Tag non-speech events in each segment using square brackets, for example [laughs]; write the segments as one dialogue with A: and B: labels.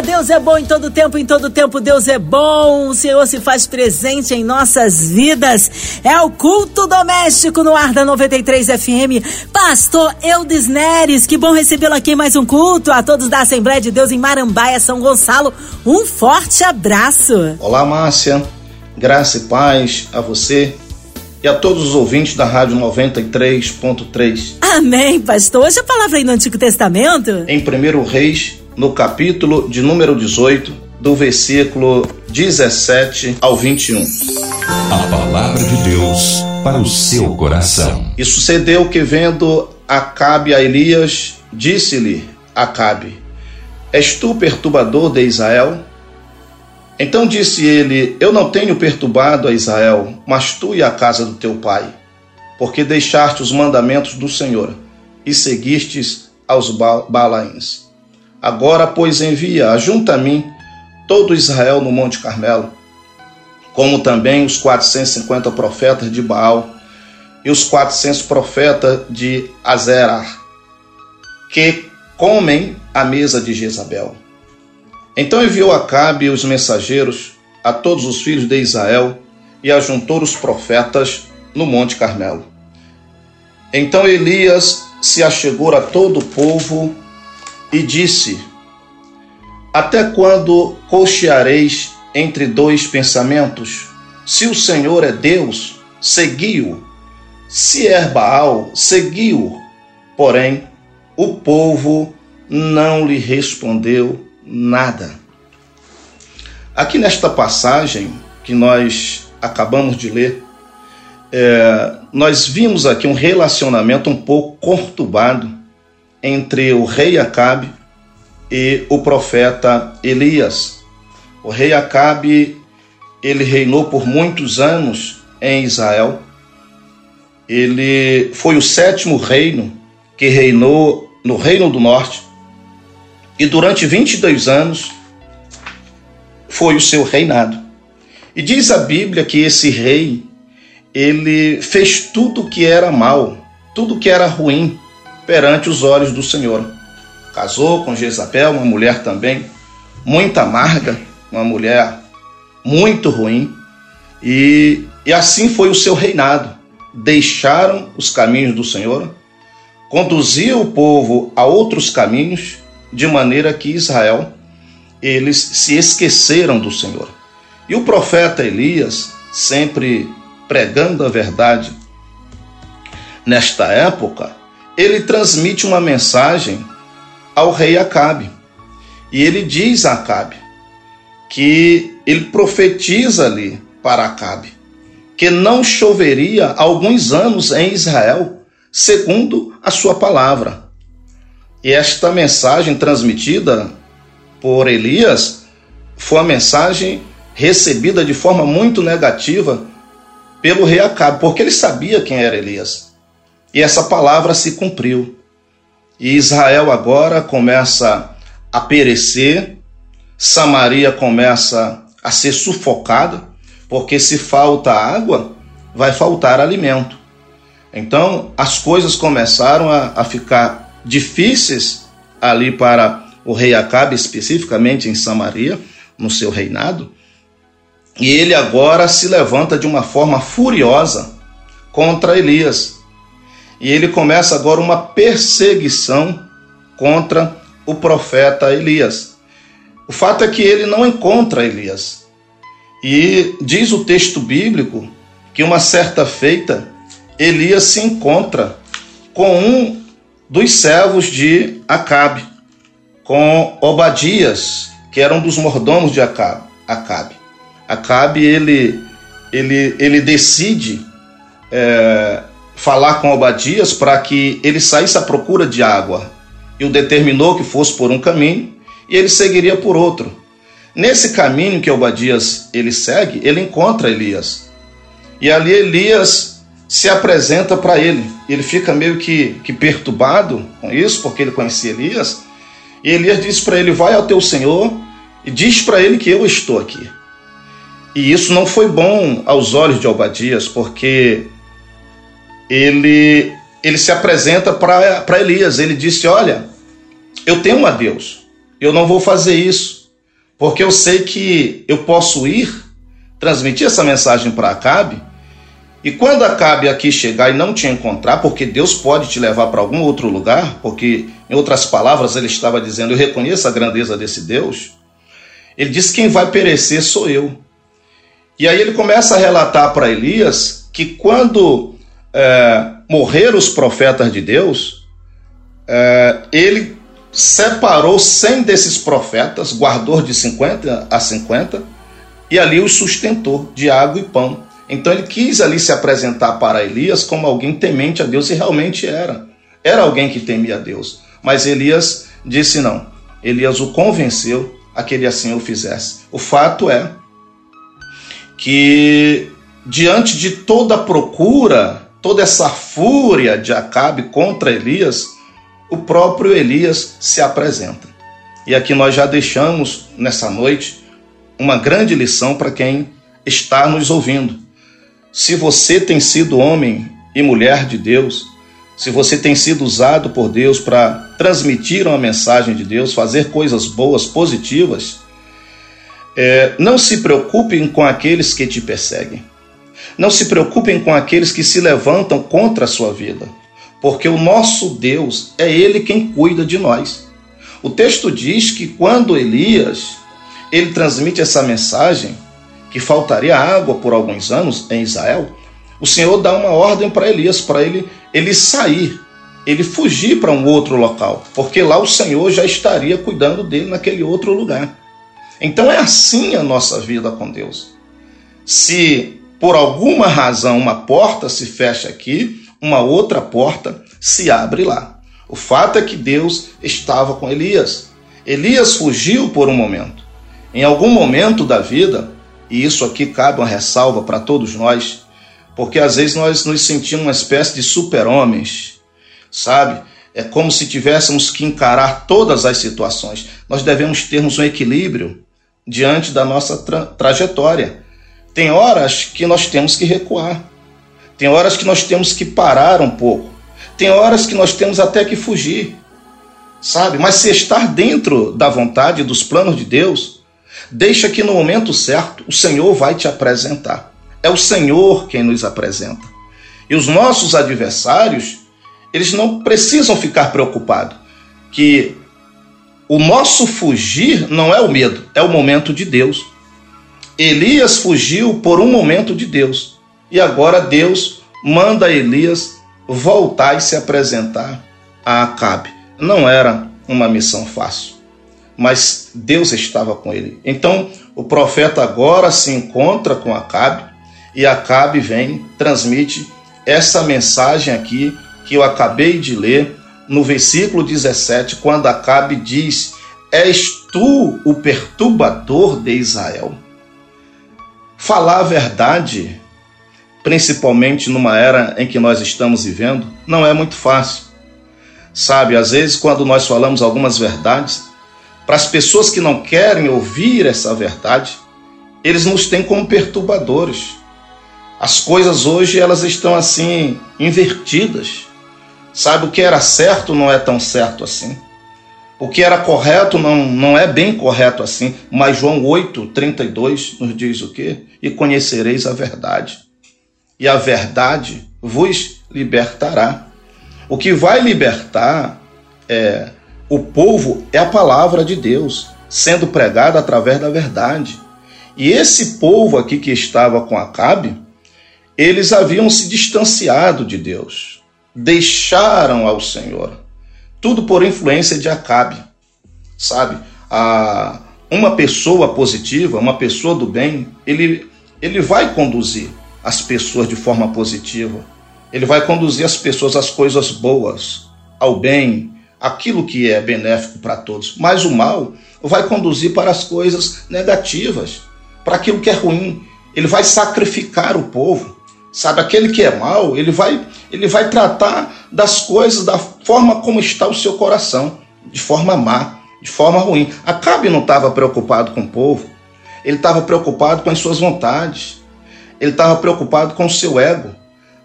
A: Deus é bom em todo tempo, em todo tempo Deus é bom. O Senhor se faz presente em nossas vidas. É o culto doméstico no ar da 93 FM. Pastor Eudes Neres, que bom recebê-lo aqui em mais um culto. A todos da Assembleia de Deus em Marambaia, São Gonçalo, um forte abraço.
B: Olá, Márcia. Graça e paz a você e a todos os ouvintes da Rádio 93.3.
A: Amém, pastor. Hoje a palavra aí no Antigo Testamento?
B: Em 1 Reis no capítulo de número 18, do versículo 17 ao 21.
C: A palavra de Deus para o seu coração.
B: E sucedeu que, vendo Acabe a Elias, disse-lhe Acabe: És tu perturbador de Israel? Então disse ele: Eu não tenho perturbado a Israel, mas tu e a casa do teu pai, porque deixaste os mandamentos do Senhor e seguistes aos Balaíns. Agora, pois, envia junto a mim todo Israel no Monte Carmelo, como também os 450 profetas de Baal e os 400 profetas de Azerar, que comem a mesa de Jezabel. Então enviou Acabe os mensageiros a todos os filhos de Israel e ajuntou os profetas no Monte Carmelo. Então Elias se achegou a todo o povo e disse: Até quando cocheareis entre dois pensamentos? Se o Senhor é Deus, segui-o. Se é Baal, segui-o. Porém, o povo não lhe respondeu nada. Aqui nesta passagem que nós acabamos de ler, é, nós vimos aqui um relacionamento um pouco conturbado entre o rei Acabe e o profeta Elias. O rei Acabe, ele reinou por muitos anos em Israel. Ele foi o sétimo reino que reinou no Reino do Norte. E durante 22 anos foi o seu reinado. E diz a Bíblia que esse rei, ele fez tudo que era mal, tudo que era ruim perante os olhos do Senhor. Casou com Jezabel, uma mulher também muito amarga, uma mulher muito ruim, e, e assim foi o seu reinado. Deixaram os caminhos do Senhor, conduziu o povo a outros caminhos, de maneira que Israel eles se esqueceram do Senhor. E o profeta Elias, sempre pregando a verdade, nesta época, ele transmite uma mensagem ao rei Acabe. E ele diz a Acabe que ele profetiza ali para Acabe que não choveria alguns anos em Israel, segundo a sua palavra. E esta mensagem transmitida por Elias foi uma mensagem recebida de forma muito negativa pelo rei Acabe, porque ele sabia quem era Elias. E essa palavra se cumpriu. E Israel agora começa a perecer, Samaria começa a ser sufocada, porque se falta água, vai faltar alimento. Então as coisas começaram a, a ficar difíceis ali para o rei Acabe, especificamente em Samaria, no seu reinado. E ele agora se levanta de uma forma furiosa contra Elias e ele começa agora uma perseguição contra o profeta Elias. O fato é que ele não encontra Elias. E diz o texto bíblico que uma certa feita Elias se encontra com um dos servos de Acabe, com Obadias, que era um dos mordomos de Acabe. Acabe, Acabe ele, ele, ele decide é, falar com Obadias para que ele saísse à procura de água e o determinou que fosse por um caminho e ele seguiria por outro. Nesse caminho que Obadias ele segue, ele encontra Elias. E ali Elias se apresenta para ele. Ele fica meio que, que perturbado com isso, porque ele conhecia Elias. E Elias diz para ele: Vai ao teu senhor e diz para ele que eu estou aqui. E isso não foi bom aos olhos de Obadias, porque ele, ele se apresenta para Elias. Ele disse: Olha, eu tenho uma Deus, eu não vou fazer isso, porque eu sei que eu posso ir transmitir essa mensagem para Acabe. E quando Acabe aqui chegar e não te encontrar, porque Deus pode te levar para algum outro lugar, porque, em outras palavras, ele estava dizendo: Eu reconheço a grandeza desse Deus. Ele disse: Quem vai perecer sou eu. E aí ele começa a relatar para Elias que quando é, morreram os profetas de Deus, é, ele separou 100 desses profetas, guardou de 50 a 50, e ali os sustentou de água e pão. Então ele quis ali se apresentar para Elias como alguém temente a Deus, e realmente era. Era alguém que temia a Deus. Mas Elias disse não. Elias o convenceu a que ele assim o fizesse. O fato é que, diante de toda a procura, toda essa fúria de Acabe contra Elias, o próprio Elias se apresenta. E aqui nós já deixamos nessa noite uma grande lição para quem está nos ouvindo. Se você tem sido homem e mulher de Deus, se você tem sido usado por Deus para transmitir uma mensagem de Deus, fazer coisas boas, positivas, é, não se preocupem com aqueles que te perseguem. Não se preocupem com aqueles que se levantam contra a sua vida, porque o nosso Deus é Ele quem cuida de nós. O texto diz que quando Elias ele transmite essa mensagem que faltaria água por alguns anos em Israel, o Senhor dá uma ordem para Elias, para ele, ele sair, ele fugir para um outro local, porque lá o Senhor já estaria cuidando dele naquele outro lugar. Então é assim a nossa vida com Deus. Se por alguma razão uma porta se fecha aqui, uma outra porta se abre lá. O fato é que Deus estava com Elias. Elias fugiu por um momento. Em algum momento da vida, e isso aqui cabe uma ressalva para todos nós, porque às vezes nós nos sentimos uma espécie de super-homens, sabe? É como se tivéssemos que encarar todas as situações. Nós devemos termos um equilíbrio diante da nossa tra trajetória. Tem horas que nós temos que recuar. Tem horas que nós temos que parar um pouco. Tem horas que nós temos até que fugir. Sabe? Mas se estar dentro da vontade dos planos de Deus, deixa que no momento certo o Senhor vai te apresentar. É o Senhor quem nos apresenta. E os nossos adversários, eles não precisam ficar preocupados que o nosso fugir não é o medo, é o momento de Deus. Elias fugiu por um momento de Deus. E agora Deus manda Elias voltar e se apresentar a Acabe. Não era uma missão fácil, mas Deus estava com ele. Então o profeta agora se encontra com Acabe e Acabe vem, transmite essa mensagem aqui que eu acabei de ler no versículo 17, quando Acabe diz: És tu o perturbador de Israel? Falar a verdade, principalmente numa era em que nós estamos vivendo, não é muito fácil. Sabe, às vezes, quando nós falamos algumas verdades, para as pessoas que não querem ouvir essa verdade, eles nos têm como perturbadores. As coisas hoje elas estão assim invertidas. Sabe, o que era certo não é tão certo assim. O que era correto não, não é bem correto assim. Mas João 8, 32 nos diz o quê? E conhecereis a verdade. E a verdade vos libertará. O que vai libertar é, o povo é a palavra de Deus, sendo pregada através da verdade. E esse povo aqui que estava com Acabe, eles haviam se distanciado de Deus deixaram ao Senhor. Tudo por influência de Acabe. Sabe? A, uma pessoa positiva, uma pessoa do bem, ele, ele vai conduzir as pessoas de forma positiva. Ele vai conduzir as pessoas às coisas boas, ao bem, aquilo que é benéfico para todos. Mas o mal vai conduzir para as coisas negativas, para aquilo que é ruim. Ele vai sacrificar o povo. Sabe, aquele que é mal, ele vai, ele vai tratar das coisas da forma como está o seu coração, de forma má, de forma ruim. Acabe não estava preocupado com o povo. ele estava preocupado com as suas vontades, ele estava preocupado com o seu ego,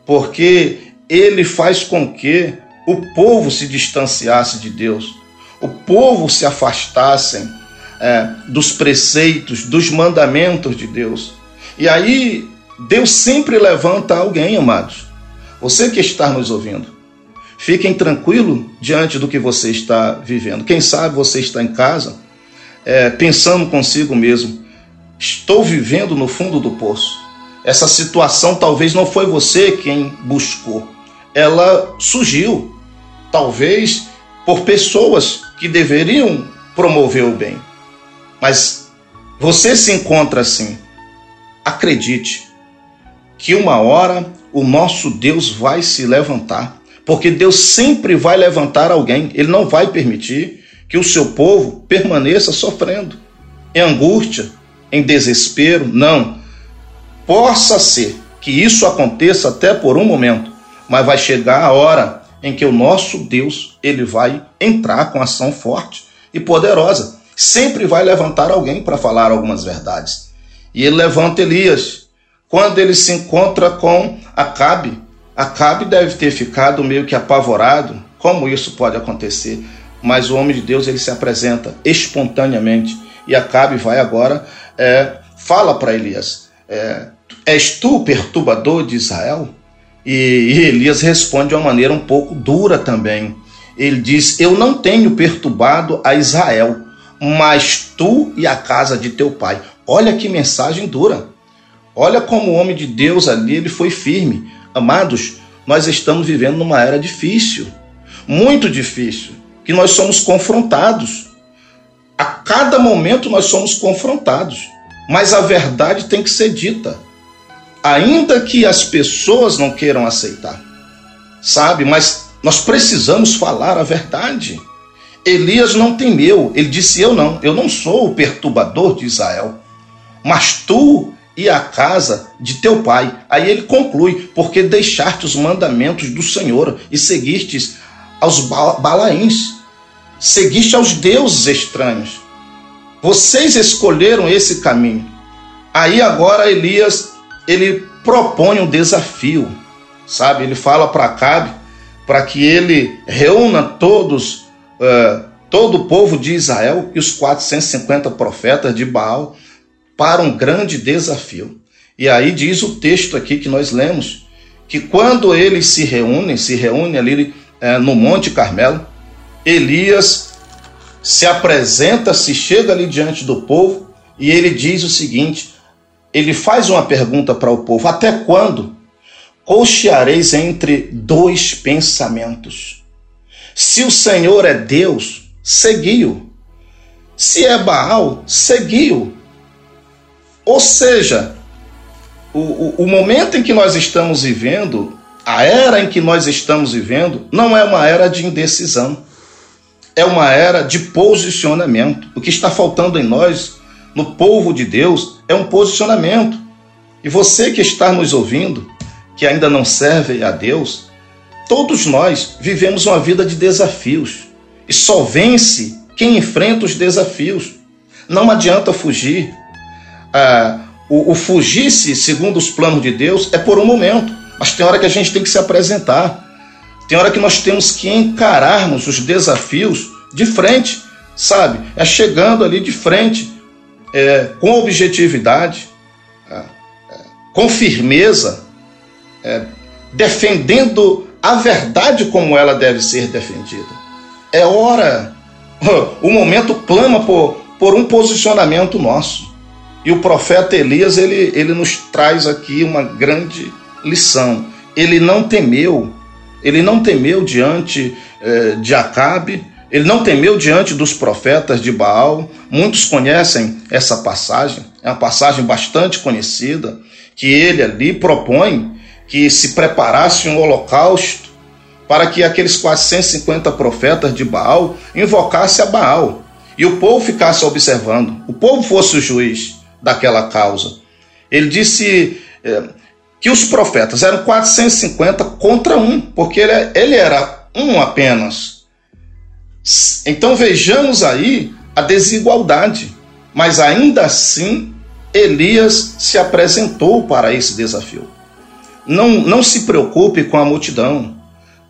B: porque ele faz com que o povo se distanciasse de Deus, o povo se afastasse é, dos preceitos, dos mandamentos de Deus. E aí, Deus sempre levanta alguém, amados. Você que está nos ouvindo, fiquem tranquilo diante do que você está vivendo. Quem sabe você está em casa, é, pensando consigo mesmo: estou vivendo no fundo do poço. Essa situação talvez não foi você quem buscou, ela surgiu, talvez por pessoas que deveriam promover o bem. Mas você se encontra assim. Acredite que uma hora o nosso Deus vai se levantar, porque Deus sempre vai levantar alguém, ele não vai permitir que o seu povo permaneça sofrendo, em angústia, em desespero, não. Possa ser que isso aconteça até por um momento, mas vai chegar a hora em que o nosso Deus, ele vai entrar com ação forte e poderosa. Sempre vai levantar alguém para falar algumas verdades. E ele levanta Elias. Quando ele se encontra com Acabe, Acabe deve ter ficado meio que apavorado. Como isso pode acontecer? Mas o homem de Deus ele se apresenta espontaneamente e Acabe vai agora é, fala para Elias: é, És tu o perturbador de Israel? E, e Elias responde de uma maneira um pouco dura também. Ele diz: Eu não tenho perturbado a Israel, mas tu e a casa de teu pai. Olha que mensagem dura. Olha como o homem de Deus ali ele foi firme. Amados, nós estamos vivendo numa era difícil, muito difícil, que nós somos confrontados. A cada momento nós somos confrontados, mas a verdade tem que ser dita ainda que as pessoas não queiram aceitar. Sabe? Mas nós precisamos falar a verdade. Elias não temeu, ele disse: Eu não, eu não sou o perturbador de Israel, mas tu e a casa de teu pai. Aí ele conclui: Porque deixaste os mandamentos do Senhor e seguistes aos balaíns, seguiste aos deuses estranhos. Vocês escolheram esse caminho. Aí agora Elias ele propõe um desafio, sabe? Ele fala para Acabe para que ele reúna todos, uh, todo o povo de Israel e os 450 profetas de Baal para um grande desafio. E aí diz o texto aqui que nós lemos, que quando eles se reúnem, se reúnem ali uh, no Monte Carmelo, Elias se apresenta, se chega ali diante do povo e ele diz o seguinte: ele faz uma pergunta para o povo: Até quando cocheareis entre dois pensamentos? Se o Senhor é Deus, seguiu. Se é Baal, seguiu. Ou seja, o, o, o momento em que nós estamos vivendo, a era em que nós estamos vivendo, não é uma era de indecisão. É uma era de posicionamento. O que está faltando em nós no povo de Deus é um posicionamento. E você que está nos ouvindo, que ainda não serve a Deus, todos nós vivemos uma vida de desafios. E só vence quem enfrenta os desafios. Não adianta fugir. Ah, o, o fugir-se, segundo os planos de Deus, é por um momento. Mas tem hora que a gente tem que se apresentar. Tem hora que nós temos que encararmos os desafios de frente, sabe? É chegando ali de frente é, com objetividade, é, é, com firmeza, é, defendendo a verdade como ela deve ser defendida. É hora, [laughs] o momento clama por, por um posicionamento nosso. E o profeta Elias, ele, ele nos traz aqui uma grande lição. Ele não temeu, ele não temeu diante eh, de Acabe, ele não temeu diante dos profetas de Baal. Muitos conhecem essa passagem, é uma passagem bastante conhecida, que ele ali propõe que se preparasse um holocausto para que aqueles 450 profetas de Baal invocassem a Baal e o povo ficasse observando, o povo fosse o juiz daquela causa. Ele disse é, que os profetas eram 450 contra um, porque ele, ele era um apenas. Então vejamos aí a desigualdade, mas ainda assim Elias se apresentou para esse desafio. Não, não se preocupe com a multidão.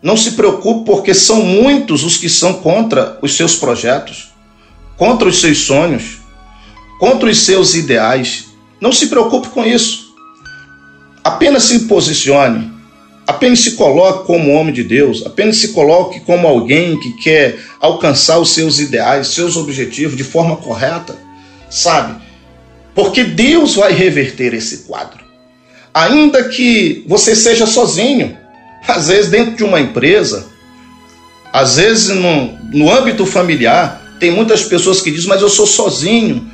B: Não se preocupe porque são muitos os que são contra os seus projetos, contra os seus sonhos, contra os seus ideais. Não se preocupe com isso. Apenas se posicione, apenas se coloque como homem de Deus, apenas se coloque como alguém que quer alcançar os seus ideais, seus objetivos de forma correta, sabe? Porque Deus vai reverter esse quadro. Ainda que você seja sozinho, às vezes dentro de uma empresa, às vezes no, no âmbito familiar, tem muitas pessoas que dizem, mas eu sou sozinho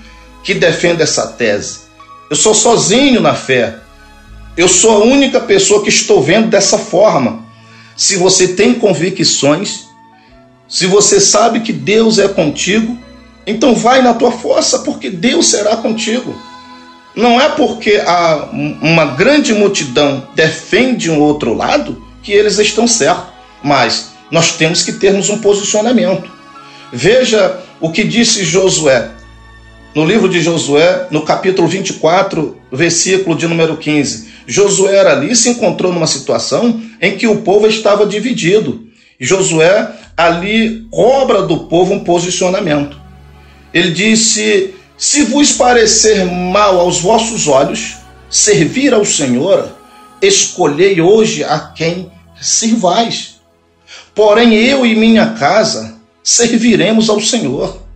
B: que defendo essa tese. Eu sou sozinho na fé. Eu sou a única pessoa que estou vendo dessa forma. Se você tem convicções, se você sabe que Deus é contigo, então vai na tua força, porque Deus será contigo. Não é porque uma grande multidão defende um outro lado que eles estão certos, mas nós temos que termos um posicionamento. Veja o que disse Josué no livro de Josué, no capítulo 24, versículo de número 15. Josué era ali se encontrou numa situação em que o povo estava dividido. Josué ali cobra do povo um posicionamento. Ele disse: Se vos parecer mal aos vossos olhos servir ao Senhor, escolhei hoje a quem sirvais. Porém, eu e minha casa serviremos ao Senhor.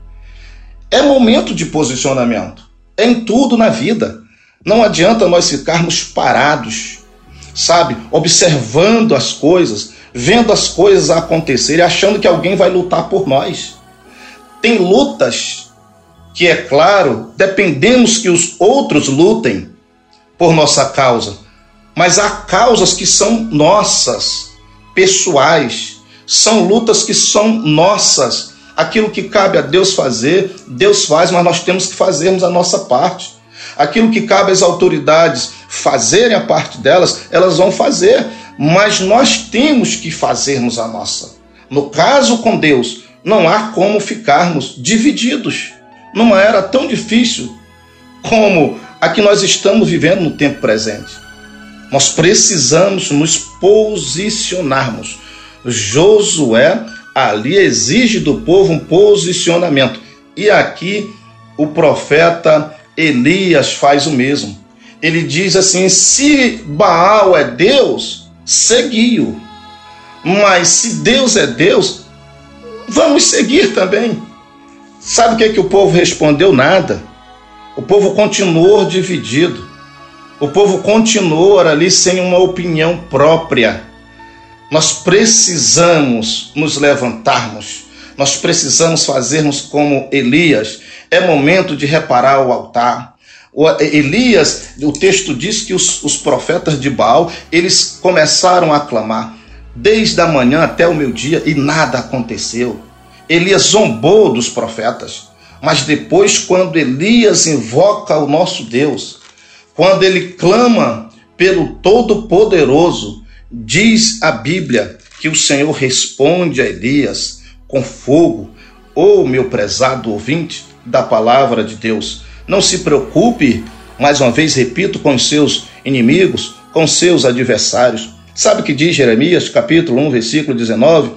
B: É momento de posicionamento. É em tudo na vida. Não adianta nós ficarmos parados, sabe, observando as coisas, vendo as coisas acontecerem, achando que alguém vai lutar por nós. Tem lutas que, é claro, dependemos que os outros lutem por nossa causa, mas há causas que são nossas, pessoais, são lutas que são nossas Aquilo que cabe a Deus fazer, Deus faz, mas nós temos que fazermos a nossa parte. Aquilo que cabe às autoridades fazerem a parte delas, elas vão fazer, mas nós temos que fazermos a nossa. No caso com Deus, não há como ficarmos divididos. Numa era tão difícil como a que nós estamos vivendo no tempo presente. Nós precisamos nos posicionarmos. Josué ali exige do povo um posicionamento. E aqui o profeta Elias faz o mesmo. Ele diz assim: se Baal é Deus, segui-o. Mas se Deus é Deus, vamos seguir também. Sabe o que, é que o povo respondeu? Nada. O povo continuou dividido. O povo continuou ali sem uma opinião própria. Nós precisamos nos levantarmos, nós precisamos fazermos como Elias. É momento de reparar o altar. O Elias, o texto diz que os, os profetas de Baal, eles começaram a clamar desde a manhã até o meio-dia e nada aconteceu. Elias zombou dos profetas. Mas depois, quando Elias invoca o nosso Deus, quando ele clama pelo Todo-Poderoso, Diz a Bíblia que o Senhor responde a Elias com fogo. Oh, meu prezado ouvinte da palavra de Deus, não se preocupe, mais uma vez repito, com seus inimigos, com seus adversários. Sabe o que diz Jeremias, capítulo 1, versículo 19?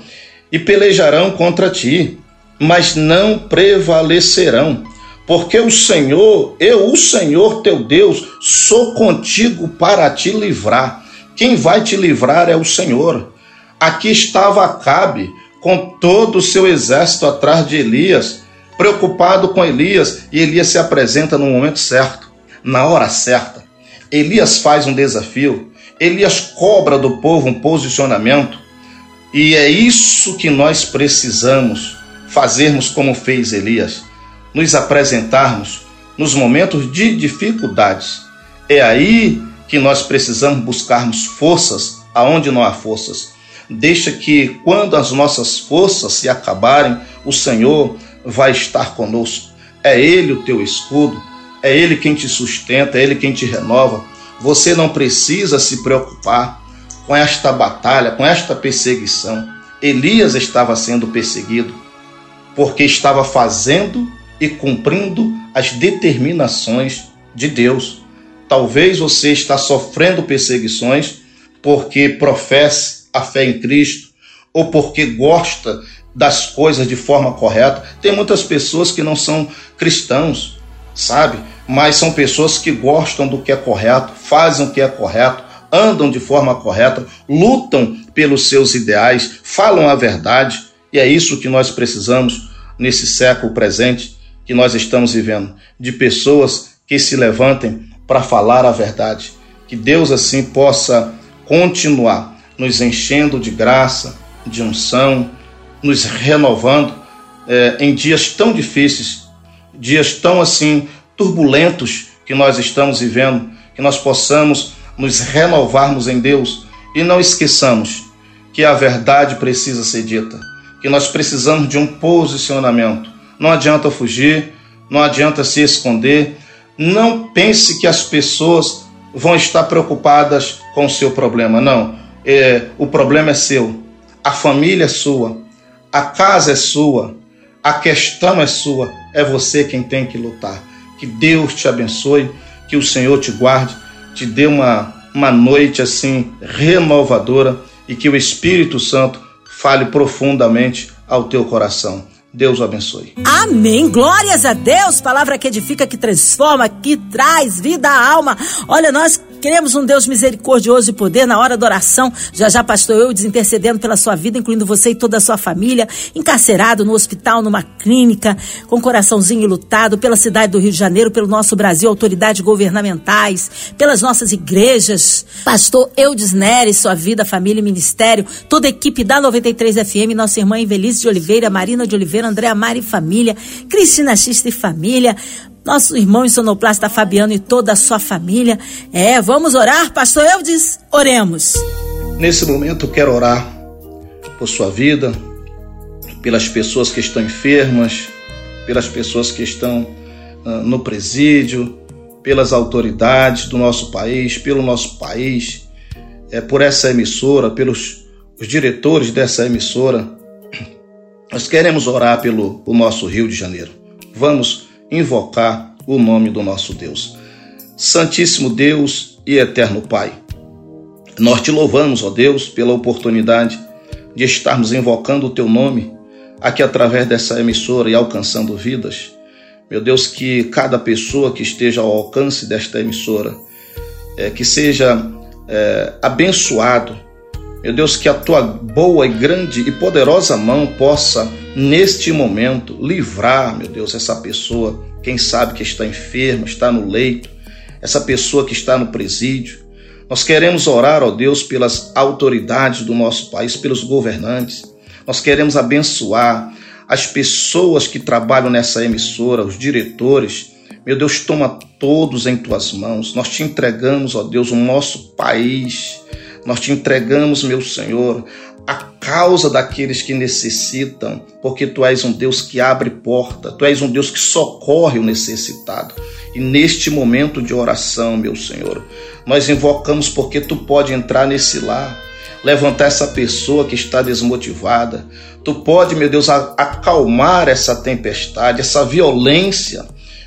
B: E pelejarão contra ti, mas não prevalecerão, porque o Senhor, eu, o Senhor teu Deus, sou contigo para te livrar quem vai te livrar é o Senhor. Aqui estava Acabe com todo o seu exército atrás de Elias, preocupado com Elias, e Elias se apresenta no momento certo, na hora certa. Elias faz um desafio, Elias cobra do povo um posicionamento, e é isso que nós precisamos fazermos como fez Elias, nos apresentarmos nos momentos de dificuldades. É aí que nós precisamos buscarmos forças aonde não há forças. Deixa que quando as nossas forças se acabarem, o Senhor vai estar conosco. É Ele o teu escudo, é Ele quem te sustenta, é Ele quem te renova. Você não precisa se preocupar com esta batalha, com esta perseguição. Elias estava sendo perseguido porque estava fazendo e cumprindo as determinações de Deus. Talvez você está sofrendo perseguições porque professa a fé em Cristo ou porque gosta das coisas de forma correta. Tem muitas pessoas que não são cristãos, sabe? Mas são pessoas que gostam do que é correto, fazem o que é correto, andam de forma correta, lutam pelos seus ideais, falam a verdade, e é isso que nós precisamos nesse século presente que nós estamos vivendo, de pessoas que se levantem para falar a verdade. Que Deus assim possa continuar nos enchendo de graça, de unção, nos renovando é, em dias tão difíceis, dias tão assim turbulentos que nós estamos vivendo, que nós possamos nos renovarmos em Deus e não esqueçamos que a verdade precisa ser dita, que nós precisamos de um posicionamento. Não adianta fugir, não adianta se esconder. Não pense que as pessoas vão estar preocupadas com o seu problema. Não. É, o problema é seu, a família é sua, a casa é sua, a questão é sua. É você quem tem que lutar. Que Deus te abençoe, que o Senhor te guarde, te dê uma, uma noite assim renovadora e que o Espírito Santo fale profundamente ao teu coração. Deus o abençoe.
A: Amém. Glórias a Deus. Palavra que edifica, que transforma, que traz vida à alma. Olha, nós Queremos um Deus misericordioso e poder na hora da oração. Já já, pastor, eu intercedendo pela sua vida, incluindo você e toda a sua família, encarcerado no hospital, numa clínica, com coraçãozinho lutado, pela cidade do Rio de Janeiro, pelo nosso Brasil, autoridades governamentais, pelas nossas igrejas. Pastor Eudes Neres, sua vida, família e ministério, toda a equipe da 93 FM, nossa irmã Evelise de Oliveira, Marina de Oliveira, Andréa Mari e família, Cristina Xista e família, nosso irmão sonoplasta Fabiano e toda a sua família. É, vamos orar, pastor Eudes? Oremos.
B: Nesse momento quero orar por sua vida, pelas pessoas que estão enfermas, pelas pessoas que estão uh, no presídio, pelas autoridades do nosso país, pelo nosso país, é, por essa emissora, pelos os diretores dessa emissora. Nós queremos orar pelo o nosso Rio de Janeiro. Vamos invocar o nome do nosso Deus. Santíssimo Deus e eterno Pai, nós te louvamos, ó Deus, pela oportunidade de estarmos invocando o teu nome aqui através dessa emissora e alcançando vidas. Meu Deus, que cada pessoa que esteja ao alcance desta emissora, é, que seja é, abençoado. Meu Deus, que a tua boa e grande e poderosa mão possa neste momento, livrar, meu Deus, essa pessoa, quem sabe que está enferma, está no leito, essa pessoa que está no presídio. Nós queremos orar, ó Deus, pelas autoridades do nosso país, pelos governantes. Nós queremos abençoar as pessoas que trabalham nessa emissora, os diretores. Meu Deus, toma todos em tuas mãos. Nós te entregamos, ó Deus, o nosso país. Nós te entregamos, meu Senhor, a causa daqueles que necessitam, porque tu és um Deus que abre porta, tu és um Deus que socorre o necessitado. E neste momento de oração, meu Senhor, nós invocamos porque tu pode entrar nesse lar, levantar essa pessoa que está desmotivada. Tu pode, meu Deus, acalmar essa tempestade, essa violência.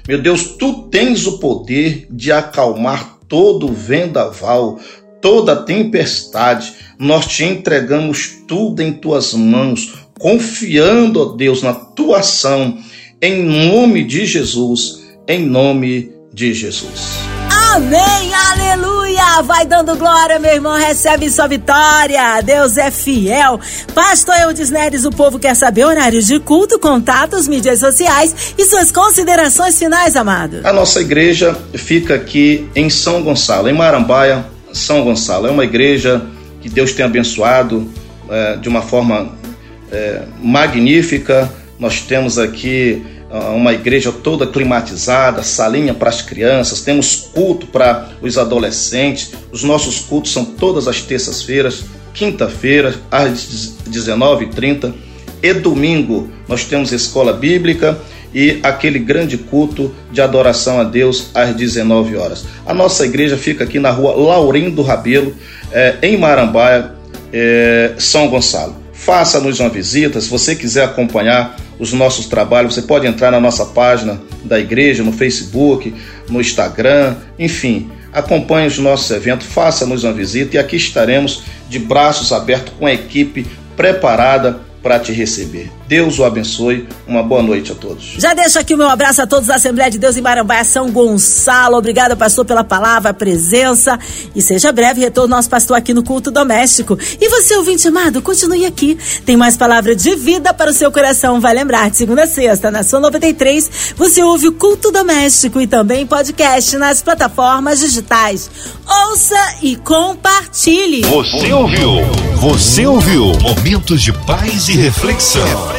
B: Meu Deus, tu tens o poder de acalmar todo vendaval, toda tempestade, nós te entregamos tudo em tuas mãos, confiando, ó Deus, na tua ação, em nome de Jesus, em nome de Jesus.
A: Amém, aleluia! Vai dando glória, meu irmão, recebe sua vitória. Deus é fiel. Pastor Eudes Neres, o povo quer saber horários de culto, contatos, mídias sociais e suas considerações finais, amado.
B: A nossa igreja fica aqui em São Gonçalo, em Marambaia, são Gonçalo. É uma igreja que Deus tem abençoado é, de uma forma é, magnífica. Nós temos aqui uh, uma igreja toda climatizada, salinha para as crianças, temos culto para os adolescentes. Os nossos cultos são todas as terças-feiras, quinta-feira, às 19h30 e domingo. Nós temos escola bíblica e aquele grande culto de adoração a Deus às 19 horas. A nossa igreja fica aqui na rua Laurindo Rabelo, é, em Marambaia, é, São Gonçalo. faça-nos uma visita. Se você quiser acompanhar os nossos trabalhos, você pode entrar na nossa página da igreja, no Facebook, no Instagram, enfim. Acompanhe os nossos eventos, faça-nos uma visita e aqui estaremos de braços abertos com a equipe preparada para te receber. Deus o abençoe. Uma boa noite a todos.
A: Já deixo aqui o meu abraço a todos da Assembleia de Deus em Marambaia, São Gonçalo. Obrigada, pastor, pela palavra, presença. E seja breve retorno nosso pastor aqui no culto doméstico. E você, ouvinte amado, continue aqui. Tem mais palavra de vida para o seu coração. Vai lembrar, de segunda a sexta, na sua 93, você ouve o culto doméstico e também podcast nas plataformas digitais. Ouça e compartilhe.
C: Você ouviu? Você ouviu? Momentos de paz e reflexão.